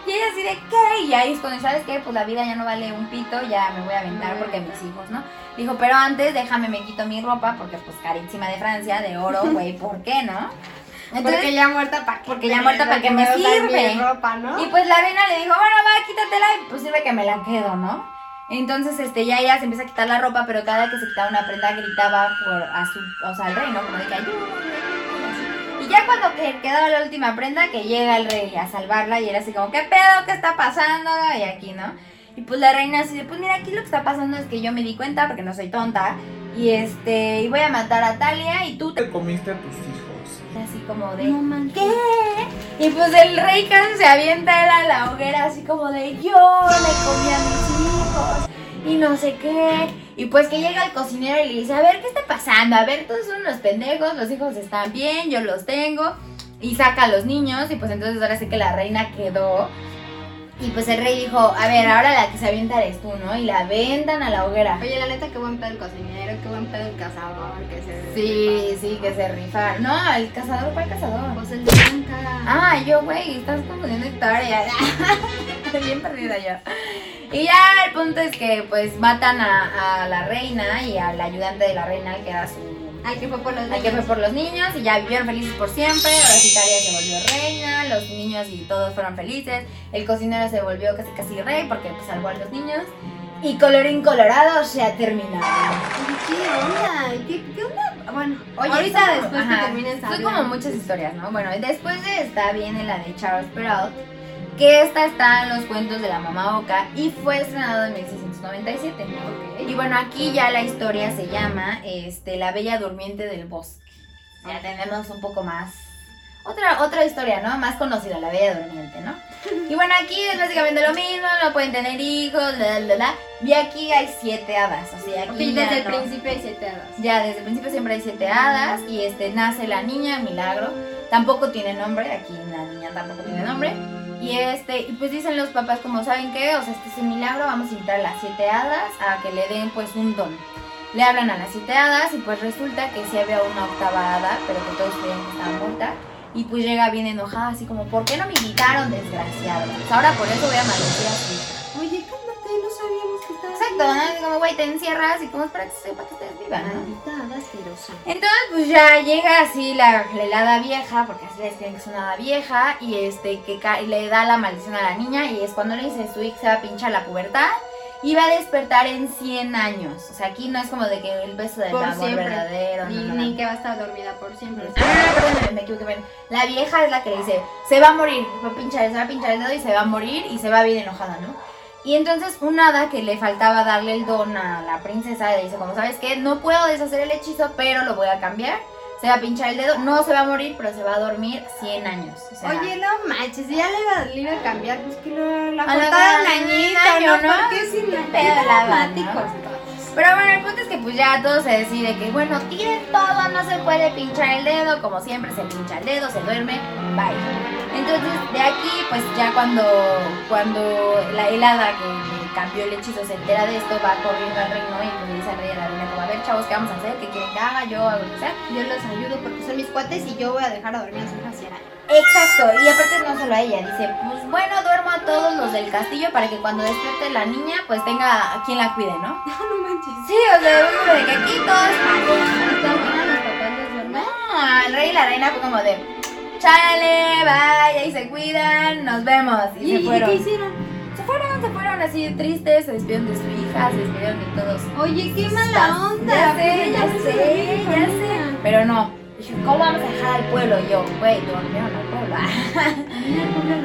C: Y ella así de, ¿qué? Y ahí es cuando, ¿sabes qué? Pues la vida ya no vale un pito, ya me voy a aventar porque mis hijos, ¿no? Dijo, pero antes déjame, me quito mi ropa, porque pues carísima de Francia, de oro, güey, ¿por qué, no?
B: porque ya muerta para
C: porque ya muerta pa' que me sirve.
B: ropa, ¿no?
C: Y pues la reina le dijo, bueno, va, quítatela y pues sirve que me la quedo, ¿no? Entonces, este, ya ella se empieza a quitar la ropa, pero cada que se quitaba una prenda gritaba por a su, o sea, al rey, ¿no? Como de que ayúdame, ya cuando que quedaba la última prenda, que llega el rey a salvarla y era así como, ¿qué pedo? ¿Qué está pasando? Y aquí, ¿no? Y pues la reina así de, pues mira, aquí lo que está pasando es que yo me di cuenta, porque no soy tonta, y este, y voy a matar a Talia y tú te
F: te comiste a tus hijos.
C: así como de
B: No.
C: ¿qué? Y pues el rey Khan se avienta él a la hoguera así como de yo le comí a mis hijos y no sé qué. Y pues que llega el cocinero y le dice, a ver, ¿qué está pasando? A ver, todos son unos pendejos, los hijos están bien, yo los tengo. Y saca a los niños y pues entonces ahora sí que la reina quedó. Y pues el rey dijo, a ver, ahora la que se avienta eres tú, ¿no? Y la aventan a la hoguera.
B: Oye, la neta, qué buen pedo el cocinero, qué buen pedo el cazador, que se...
C: Sí, sí, que se rifaron. No, el cazador fue el cazador.
B: Pues el de Blanca.
C: Ah, yo, güey, estás confundiendo historias. Bien perdida yo. Y ya el punto es que pues matan a, a la reina y al ayudante de la reina, que era su...
B: Ay, que fue por los
C: Al que fue por los niños y ya vivieron felices por siempre. Talia se volvió reina, los niños y todos fueron felices. El cocinero se volvió casi casi rey porque pues, salvó a los niños. Y colorín colorado se ha terminado.
B: ¿qué onda? ¿Qué, qué onda? Bueno,
C: Oye,
B: ahorita después
C: ajá,
B: que terminen
C: Son como muchas historias, ¿no? Bueno, después de esta viene la de Charles Perrault, que esta está en los cuentos de la mamá Oca y fue estrenado en 1697. Y bueno, aquí ya la historia se llama este, La Bella Durmiente del Bosque. Ya tenemos un poco más. Otra, otra historia, ¿no? Más conocida, La Bella Durmiente, ¿no? Y bueno, aquí es básicamente lo mismo, no pueden tener hijos, la, la, la. Y aquí hay siete hadas, o sea, aquí
B: Y
C: ya
B: desde el
C: no.
B: principio hay siete hadas.
C: Ya, desde el principio siempre hay siete hadas y este nace la niña, Milagro. Tampoco tiene nombre, aquí la niña tampoco tiene nombre. Y este, y pues dicen los papás como, ¿saben qué? O sea, este es un milagro, vamos a invitar a las siete hadas a que le den pues un don. Le hablan a las siete hadas y pues resulta que sí había una octava hada, pero que todos creían que estaba muerta. Y pues llega bien enojada, así como, ¿por qué no me invitaron, desgraciados? Pues ahora por eso voy a maldecir a su hija.
B: Oye, cálmate, no sabíamos que estaba
C: Exacto, ¿no? Como, güey, te encierras y como es para que sepa que estés viva, ¿no?
B: Maldita asquerosa.
C: Entonces, pues ya llega así la, la helada vieja, porque así les creen que es una hada vieja, y este que le da la maldición a la niña, y es cuando le dice su hija se va a pinchar la pubertad y va a despertar en 100 años. O sea, aquí no es como de que el beso del
B: Por
C: amor
B: siempre.
C: verdadero.
B: Ni,
C: no, no,
B: ni
C: no.
B: que va a estar dormida por siempre.
C: Ah, perdón, me, equivoqué. La vieja es la que le dice, se va a morir, va a pinchar, se va a pinchar el dedo y se va a morir y se va bien enojada, ¿no? Y entonces un hada que le faltaba darle el don a la princesa le dice, como sabes qué, no puedo deshacer el hechizo, pero lo voy a cambiar. Se va a pinchar el dedo, no se va a morir, pero se va a dormir 100 años. O sea,
B: Oye, no manches, ya le iba, le iba a cambiar, pues que lo, la
C: A la
B: cortaron
C: verdad,
B: añito,
C: un año,
B: ¿no? ¿Por qué.
C: Pero bueno, el punto es que pues ya todo se decide que bueno, tiren todo, no se puede pinchar el dedo, como siempre se pincha el dedo, se duerme, bye. Entonces de aquí pues ya cuando, cuando la helada que le cambió el hechizo se entera de esto, va corriendo al reino y pues le dice al rey y a la reina como a ver chavos, ¿qué vamos a hacer? ¿Qué quieren que haga? Yo hago lo que sea.
B: Yo los ayudo porque son mis cuates y yo voy a dejar a dormir a su hija.
C: Exacto, y aparte no solo a ella, dice, pues bueno, duermo a todos los del castillo para que cuando despierte la niña pues tenga a quien la cuide, ¿no?
B: No manches.
C: Sí, o sea, es como de que aquí todos
B: ¿Y también a los papás los duermen?
C: No, el rey y la reina fue como de, chale, vaya y se cuidan, nos vemos. Y,
B: ¿Y,
C: se
B: y
C: fueron.
B: qué hicieron?
C: Se fueron, se fueron así tristes, se despidieron de su hija, se despidieron de todos.
B: Oye, qué mala onda.
C: Ya sé, ya sé, ya sé. Pero no, dije, ¿cómo vamos a dejar al pueblo? Y yo, güey, dormieron al pueblo.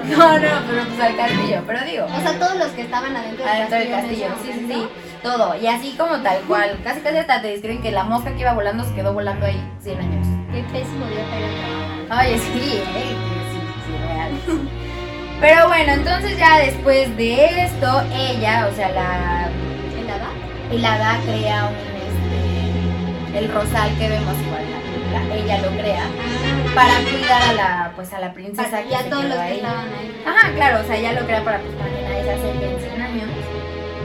C: No, no, pero pues al castillo, pero digo.
B: O sea, todos los que estaban adentro del
C: Adentro
B: castillo.
C: castillo, sí, sí, sí, todo. Y así como tal cual, casi casi hasta te describen que la mosca que iba volando se quedó volando ahí 100 años.
B: Qué pésimo día para ir a trabajar.
C: Oye, sí, eh, sí, sí, real. Pero bueno, entonces ya después de esto, ella, o sea, la
B: ¿El hada?
C: helada crea un, este, el rosal que vemos igual, la, la- ella lo crea, para cuidar a la, pues a la princesa
B: Para-
C: que
B: ya
C: se
B: todos
C: quedó
B: los que estaban ahí.
C: Ajá, claro, o sea, ella lo crea para, pues, para que nadie se acerque en 100 años.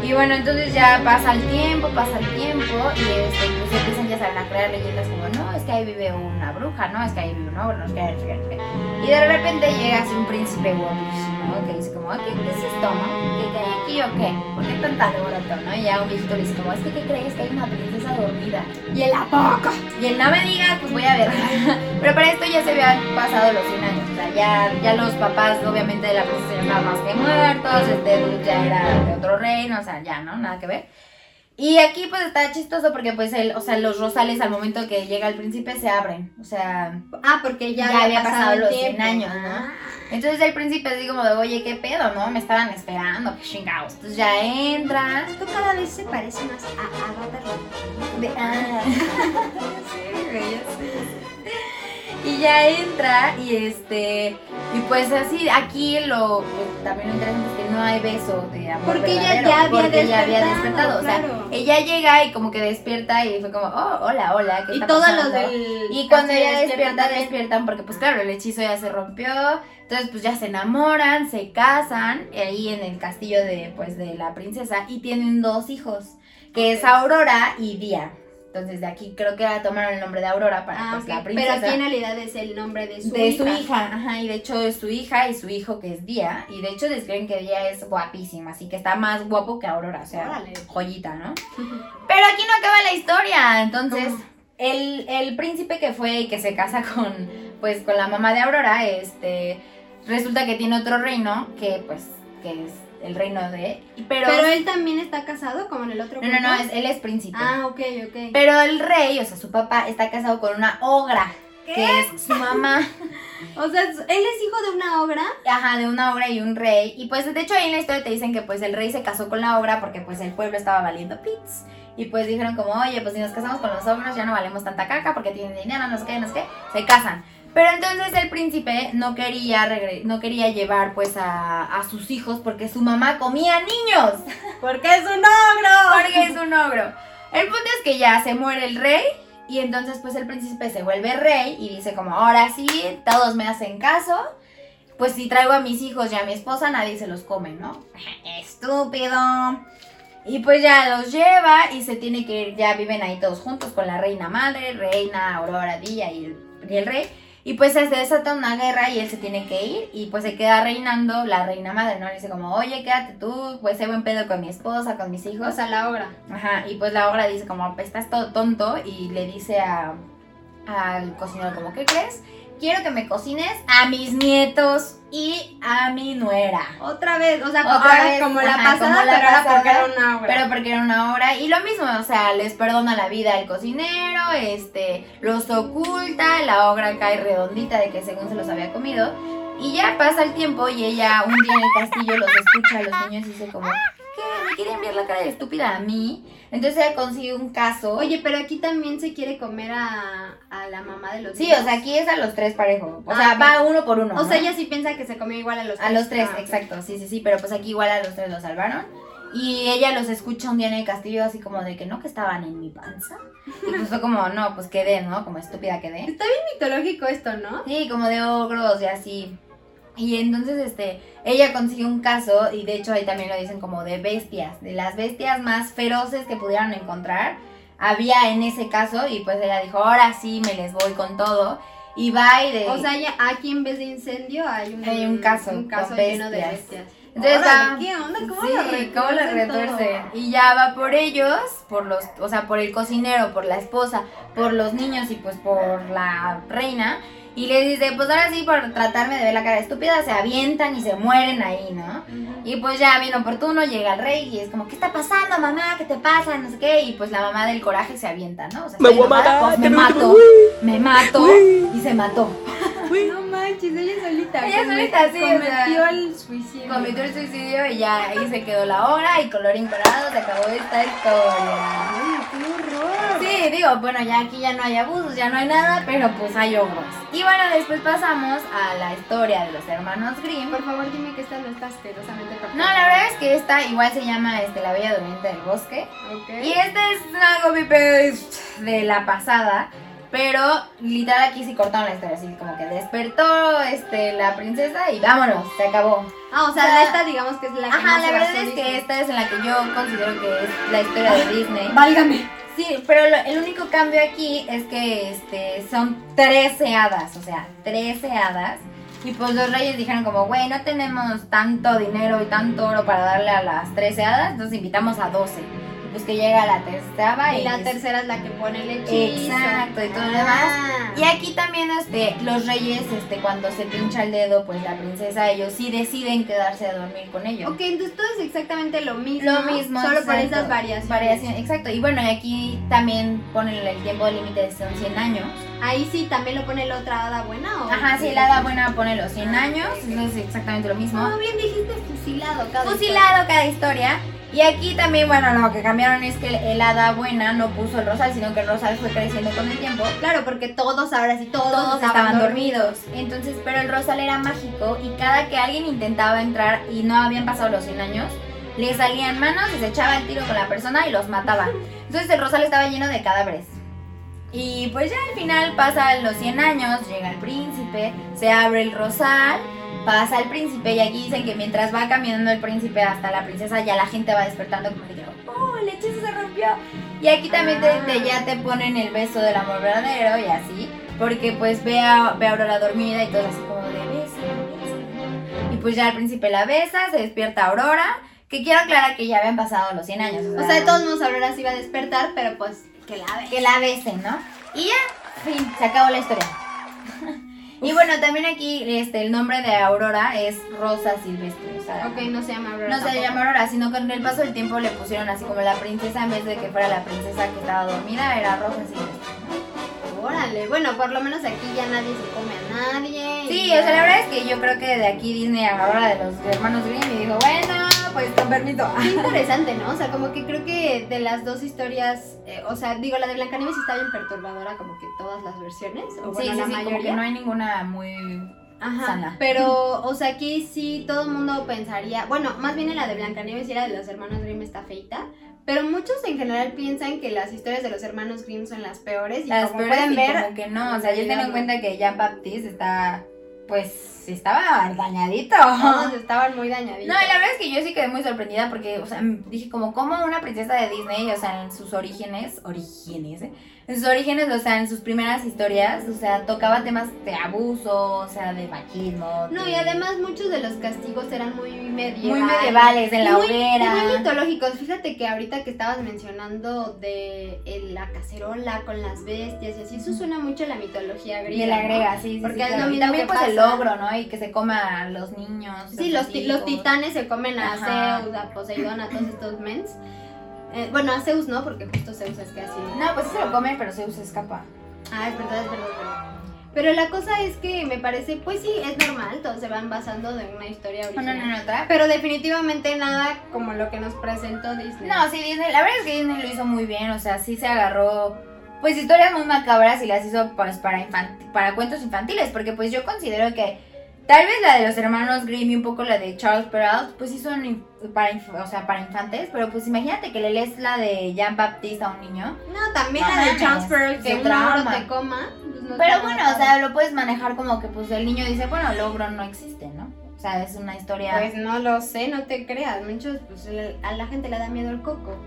C: Y bueno, entonces ya pasa el tiempo, pasa el tiempo y este, pues empiezan ya saben, a crear leyendas como, no, es que ahí vive una bruja, no, es que ahí vive un ogro, no, es que ahí vive no qué. Y de repente llega así un príncipe guapísimo que dice como, "Ah, ¿qué, es esto, no? ¿Qué, qué hay aquí o qué? ¿Por qué tan? Y ya un viejito le dice como, es que ¿qué crees? Que hay una princesa dormida.
B: Y el apoco.
C: Y él no me diga, pues voy a ver. Pero para esto ya se habían pasado los 100 años. O sea, ya, ya los papás, obviamente, de la princesa estaban más que muertos. Este ya era de otro reino. O sea, ya, ¿no? Nada que ver. Y aquí, pues está chistoso porque, pues, el, o sea, los rosales al momento que llega el príncipe se abren. O sea,
B: Ah, porque ya,
C: Ya había pasado
B: el
C: los
B: tiempo.
C: 100 años, ¿no?
B: Ah.
C: entonces el príncipe así como de, oye, ¿qué pedo, no? Me estaban esperando, qué chingados. Entonces ya entra.
B: Esto cada vez se parece más a Avatar.
C: De, ah. Sí. Y ya entra y este y pues así aquí lo pues, también lo interesante es que no hay beso de amor
B: Porque ella ya había
C: porque ella había
B: despertado,
C: o sea, ella llega y como que despierta y fue como, "Oh, hola, hola, ¿qué
B: Y
C: está
B: todos
C: pasando?"
B: los del.
C: Y cuando ella despierta,
B: también.
C: despiertan porque pues claro, el hechizo ya se rompió. Entonces pues ya se enamoran, se casan ahí en el castillo de pues de la princesa y tienen dos hijos, que es Aurora y Día. Entonces de aquí creo que tomaron el nombre de Aurora para
B: Ah,
C: pues la
B: Pero
C: princesa.
B: aquí en realidad es el nombre de su
C: de
B: hija.
C: su hija, ajá, y de hecho es su hija y su hijo que es Día, y de hecho describen que Día es guapísima, así que está más guapo que Aurora, o sea,
B: Órale.
C: joyita, ¿no? Pero aquí no acaba la historia, entonces el, el príncipe que fue y que se casa con, pues, con la mamá de Aurora, este, resulta que tiene otro reino que, pues, que es el reino de, pero,
B: Pero él también está casado como en el otro
C: no, no, no, es- él es príncipe.
B: Ah, ok, ok.
C: Pero el rey, o sea, su papá está casado con una ogra, que es su mamá.
B: O sea, él es hijo de una obra.
C: Ajá, de una obra y un rey. Y pues de hecho ahí en la historia te dicen que pues el rey se casó con la obra porque pues el pueblo estaba valiendo pits. Y pues dijeron como, oye, pues si nos casamos con los ogros ya no valemos tanta caca porque tienen dinero, no sé qué, no sé qué. Se casan. Pero entonces el príncipe no quería, no quería llevar pues a, a sus hijos porque su mamá comía niños.
B: Porque es un ogro.
C: Porque es un ogro. El punto es que ya se muere el rey y entonces pues el príncipe se vuelve rey y dice como ahora sí, todos me hacen caso. Pues si traigo a mis hijos y a mi esposa nadie se los come, ¿no? Estúpido. Y pues ya los lleva y se tiene que ir, ya viven ahí todos juntos con la reina madre, reina, Aurora, Día y el, y el rey. Y pues se desata una guerra y él se tiene que ir y pues se queda reinando la reina madre, ¿no? Le dice como, oye, quédate tú, pues sé buen pedo con mi esposa, con mis hijos.
B: O sea, la obra.
C: Ajá, y pues la obra dice como, "Pues, estás todo tonto y le dice a, al cocinero como, ¿qué crees? Quiero que me cocines a mis nietos y a mi nuera.
B: Otra vez, o sea,
C: Otra
B: ahora
C: vez,
B: como la
C: ajá,
B: pasada,
C: como la
B: pero
C: pasada,
B: porque era una obra.
C: Pero porque era una obra y lo mismo, o sea, les perdona la vida al cocinero, este, los oculta, la obra cae redondita de que según se los había comido. Y ya pasa el tiempo y ella un día en el castillo los escucha a los niños y dice como, ¿Me quieren ver la cara de estúpida a mí? Entonces ella consigue un caso.
B: Oye, pero aquí también se quiere comer a, a la mamá de los
C: Sí,
B: niños.
C: o sea, aquí es a los tres parejo. O
B: Ah,
C: sea,
B: ok.
C: va uno por uno.
B: O sea,
C: ¿no?
B: ella sí piensa que se comió igual a los tres.
C: A los tres,
B: Ah, ok.
C: exacto, sí, sí, sí, pero pues aquí igual a los tres los salvaron. Y ella los escucha un día en el castillo así como de que no, que estaban en mi panza. Y pues fue como, no, pues quedé, ¿no? Como estúpida quedé.
B: Está bien mitológico esto, ¿no?
C: Sí, como de ogros y así. Y entonces, este, ella consigue un caso, y de hecho ahí también lo dicen como de bestias, de las bestias más feroces que pudieron encontrar. Había en ese caso, y pues ella dijo, ahora sí me les voy con todo. Y va y de...
B: O sea, ya aquí en vez de incendio hay un,
C: Hay un caso
B: un caso lleno de
C: bestias.
B: bestias.
C: Entonces
B: Órale,
C: va-
B: ¿Qué onda? ¿Cómo
C: sí,
B: lo retuercen
C: ¿cómo lo
B: todo?
C: retuerce? Y ya va por ellos, por los, o sea, por el cocinero, por la esposa, por los niños y pues por la reina. Y le dice, pues ahora sí, por tratarme de ver la cara de estúpida, se avientan y se mueren ahí, ¿no? Y pues ya bien oportuno, llega el rey y es como, ¿qué está pasando, mamá? ¿Qué te pasa? No sé qué. Y pues la mamá del coraje se avienta, ¿no? O sea, estoy enojada, pues me mato, me mato y se mató.
B: No manches, ella solita.
C: Ella solita, sí, o sea,
B: Cometió el suicidio.
C: Cometió el suicidio y ya ahí se quedó la hora y colorín colorado se acabó esta historia. Sí, digo, bueno, ya aquí ya no hay abusos, ya no hay nada, pero pues hay ogros. Y bueno, después pasamos a la historia de los hermanos Grimm.
B: Por favor, dime que esta no está asquerosamente
C: No, la verdad es que esta igual se llama este, La Bella Durmiente del Bosque.
B: Ok.
C: Y este es una copy paste de la pasada. Pero literal aquí sí cortaron la historia, así como que despertó este, la princesa y vámonos, se acabó.
B: Ah, o sea,
C: O sea,
B: esta digamos que es la que
C: Ajá,
B: más
C: la verdad es que esta es en la que yo considero que es la historia de Disney.
B: Válgame.
C: Sí, pero lo- el único cambio aquí es que este, son 13 hadas, o sea, 13 hadas. Y pues los reyes dijeron como, güey, no tenemos tanto dinero y tanto oro para darle a las 13 hadas, entonces invitamos a 12. Pues que llega la tercera y,
B: Y la
C: es-
B: tercera es la que pone el hechizo.
C: Exacto, y todo lo
B: Ah.
C: demás. Y aquí también este, los reyes, este, cuando se pincha el dedo, pues la princesa, ellos sí deciden quedarse a dormir con ellos.
B: Ok, entonces todo es exactamente lo mismo.
C: Lo mismo,
B: Solo por esas variaciones.
C: Variación, exacto. Y bueno, aquí también ponen el tiempo límite de son 100 años.
B: Ahí sí también lo pone la otra hada buena. ¿o?
C: Ajá, sí, la hada buena pone los 100 años, eso es exactamente lo mismo.
B: No, bien dijiste fusilado cada
C: Fusilado cada historia. Y aquí también, bueno, lo que cambiaron es que el, hada buena no puso el rosal, sino que el rosal fue creciendo con el tiempo.
B: Claro, porque todos ahora sí, todos,
C: Todos estaban dormidos. Entonces, pero el rosal era mágico y cada que alguien intentaba entrar y no habían pasado los 100 años, le salían manos y se echaba el tiro con la persona y los mataba. Entonces el rosal estaba lleno de cadáveres. Y pues ya al final pasan los 100 años, llega el príncipe, se abre el rosal, pasa el príncipe y aquí dicen que mientras va caminando el príncipe hasta la princesa ya la gente va despertando como que oh, el hechizo se rompió. Y aquí también te- te- ya te ponen el beso del amor verdadero y así, porque pues ve a, ve a Aurora dormida y todo así como de besa. Y pues ya el príncipe la besa, se despierta Aurora, que quiero aclarar que ya habían pasado los 100 años.
B: O sea, de todos modos Aurora sí iba a despertar, pero pues que la ve.
C: que la besen, ¿no? Y ya, fin, se acabó la historia. y bueno, también aquí este, el nombre de Aurora es Rosa Silvestre. O sea,
B: Ok, no se llama Aurora.
C: no se
B: tampoco.
C: llama Aurora, sino que con el paso del tiempo le pusieron así como la princesa en vez de que fuera la princesa que estaba dormida, era Rosa Silvestre.
B: Órale, bueno, por lo menos aquí ya nadie se come a nadie.
C: Sí, o sea, la verdad es que yo creo que de aquí Disney agarró la de los hermanos Grimm y dijo, bueno, pues con permiso.
B: Qué interesante, ¿no? O sea, como que creo que de las dos historias, eh, o sea, digo, la de Blancanieves está bien perturbadora, como que todas las versiones, o bueno,
C: sí,
B: la
C: sí, como
B: mayoría.
C: que no hay ninguna muy...
B: Ajá,
C: sana.
B: pero, o sea, aquí sí todo el mundo pensaría, bueno, más bien en la de Blancanieves y la de los hermanos Grimm está feita, pero muchos en general piensan que las historias de los hermanos Grimm son las peores y
C: Las
B: como
C: peores
B: pueden
C: y
B: ver,
C: como que no, o sea, yo
B: en
C: tengo en cuenta que Jean Baptiste está, pues, estaba dañadito.
B: todos estaban muy dañaditos.
C: No, y la verdad es que yo sí quedé muy sorprendida porque, o sea, dije como, como una princesa de Disney, o sea, en sus orígenes, orígenes, ¿eh? En sus orígenes, o sea, en sus primeras historias, o sea, tocaba temas de abuso, o sea, de machismo.
B: No,
C: de-
B: y además muchos de los castigos eran muy medievales.
C: Muy medievales, en la
B: muy,
C: hoguera.
B: muy mitológicos. Fíjate que ahorita que estabas mencionando de el- la cacerola con las bestias y así, eso suena mucho a la mitología griega.
C: Y la
B: ¿no?
C: agrega, sí, sí,
B: Porque
C: sí, claro. Y también pues el logro, ¿no? Y que se coma a los niños.
B: Sí, los, los
C: hijos.
B: titanes se comen a. Zeus, a Poseidón, a todos estos mens. Eh, bueno, a Zeus no, porque justo Zeus es que así.
C: No, pues sí se lo come, pero Zeus escapa.
B: Ah, es verdad, es verdad, es verdad. Pero la cosa es que me parece, pues sí, es normal, todos se van basando de una historia
C: No,
B: original.
C: no, no, otra.
B: Pero definitivamente nada como lo que nos presentó Disney.
C: No, sí, Disney, la verdad es que Disney lo hizo muy bien, o sea, sí se agarró, pues, historias muy macabras y las hizo, pues, para, para cuentos infantiles, porque, pues, yo considero que tal vez la de los hermanos Grimm y un poco la de Charles Perrault, pues, sí son para, o sea, para infantes, pero, pues, imagínate que le lees la de Jean Baptiste a un niño.
B: No, también
C: No
B: la de Charles Pearl, que un logro te coma. pues no
C: Pero bueno, o sea, lo puedes manejar como que, pues, el niño dice, bueno, logro no existe, ¿no? O sea, es una historia...
B: Pues no lo sé, no te creas. Muchos, pues a la gente le da miedo el coco.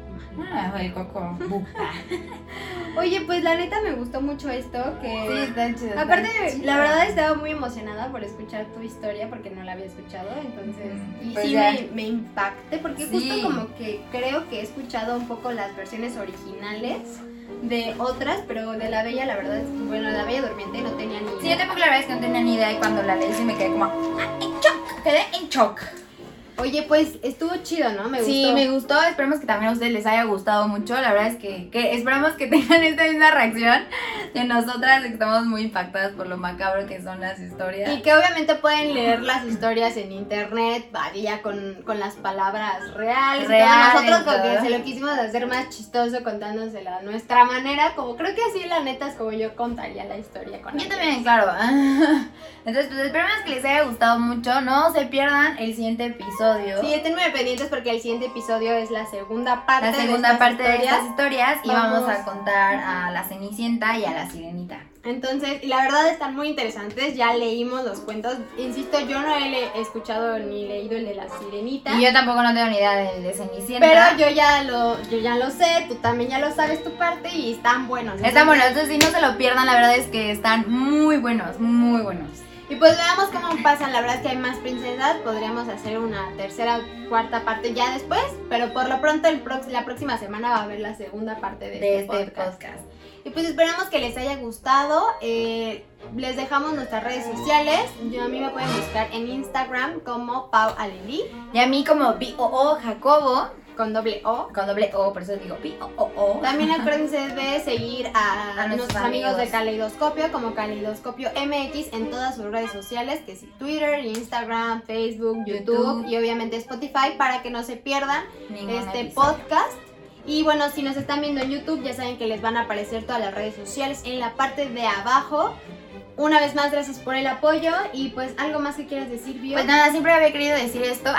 C: Ah, el coco.
B: Oye, pues la neta me gustó mucho esto. Que
C: Sí, está chido.
B: Aparte,
C: está chido.
B: la verdad estaba muy emocionada por escuchar tu historia porque no la había escuchado, entonces, y
C: pues
B: sí
C: ya.
B: me, me impacté porque
C: Sí.
B: justo como que creo que he escuchado un poco las versiones originales de otras, pero de la Bella, la verdad, es, bueno, la Bella Durmiente no tenía ni
C: Sí, yo
B: idea.
C: tampoco la verdad es que no tenía ni idea y cuando la leí sí me quedé como ah, en shock, quedé en shock.
B: Oye, pues estuvo chido, ¿no? Me
C: sí,
B: gustó.
C: me gustó, esperemos que también a ustedes les haya gustado mucho, la verdad es que, que esperamos que tengan esta misma reacción de nosotras, que estamos muy impactadas por lo macabro que son las historias.
B: Y que obviamente pueden leer las historias en internet, varía con, con las palabras reales.
C: Reales,
B: Nosotros como que se lo quisimos hacer más chistoso contándosela a nuestra manera. Como creo que así la neta es como yo contaría la historia con
C: Yo
B: ellos.
C: también, claro. Entonces, pues esperemos que les haya gustado mucho. No se pierdan el siguiente episodio.
B: Sí, estén muy pendientes porque el siguiente episodio es la segunda parte
C: la segunda
B: de
C: parte de estas historias y
B: Vamos.
C: a contar a la Cenicienta y a la sirenita.
B: Entonces, y la verdad están muy interesantes, ya leímos los cuentos. Insisto, yo no he escuchado ni leído el de la sirenita.
C: Y yo tampoco no tengo ni idea del de Cenicienta.
B: pero yo ya lo, yo ya lo sé, tú también ya lo sabes tu parte y están buenos.
C: Están buenos, entonces si no se lo pierdan, la verdad es que están muy buenos, muy buenos.
B: Y pues veamos cómo pasan, la verdad es que hay más princesas, podríamos hacer una tercera cuarta parte ya después, pero por lo pronto el prox- la próxima semana va a haber la segunda parte de,
C: De
B: este,
C: este
B: podcast.
C: podcast.
B: Y pues esperamos que les haya gustado. eh, les dejamos nuestras redes sociales. Yo a mí me pueden buscar en Instagram como Pau Aleli
C: Y a mí como B-O-O Jacobo,
B: con doble O.
C: con doble O, por eso digo B-O-O.
B: También acuérdense de seguir a,
C: A nuestros
B: amigos. de. Caleidoscopio como Caleidoscopio MX en todas sus redes sociales, que es Twitter, Instagram, Facebook, YouTube,
C: YouTube.
B: y obviamente Spotify para que no se pierdan
C: Ningún
B: este
C: episodio.
B: podcast. Y bueno, si nos están viendo en YouTube, ya saben que les van a aparecer todas las redes sociales en la parte de abajo. Una vez más, gracias por el apoyo. Y pues, ¿algo más que quieras decir, Bio?
C: Pues nada, siempre había querido decir esto.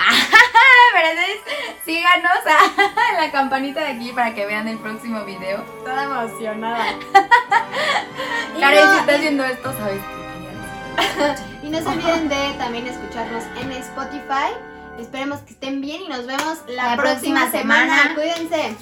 C: Pero entonces síganos a la campanita de aquí para que vean el próximo video.
B: Toda emocionada. Y
C: Karen,
B: no-
C: si estás viendo esto, sabes que.
B: Y no se olviden de también escucharnos en Spotify. Esperemos que estén bien y nos vemos la,
C: La
B: próxima,
C: próxima
B: semana.
C: semana.
B: Cuídense.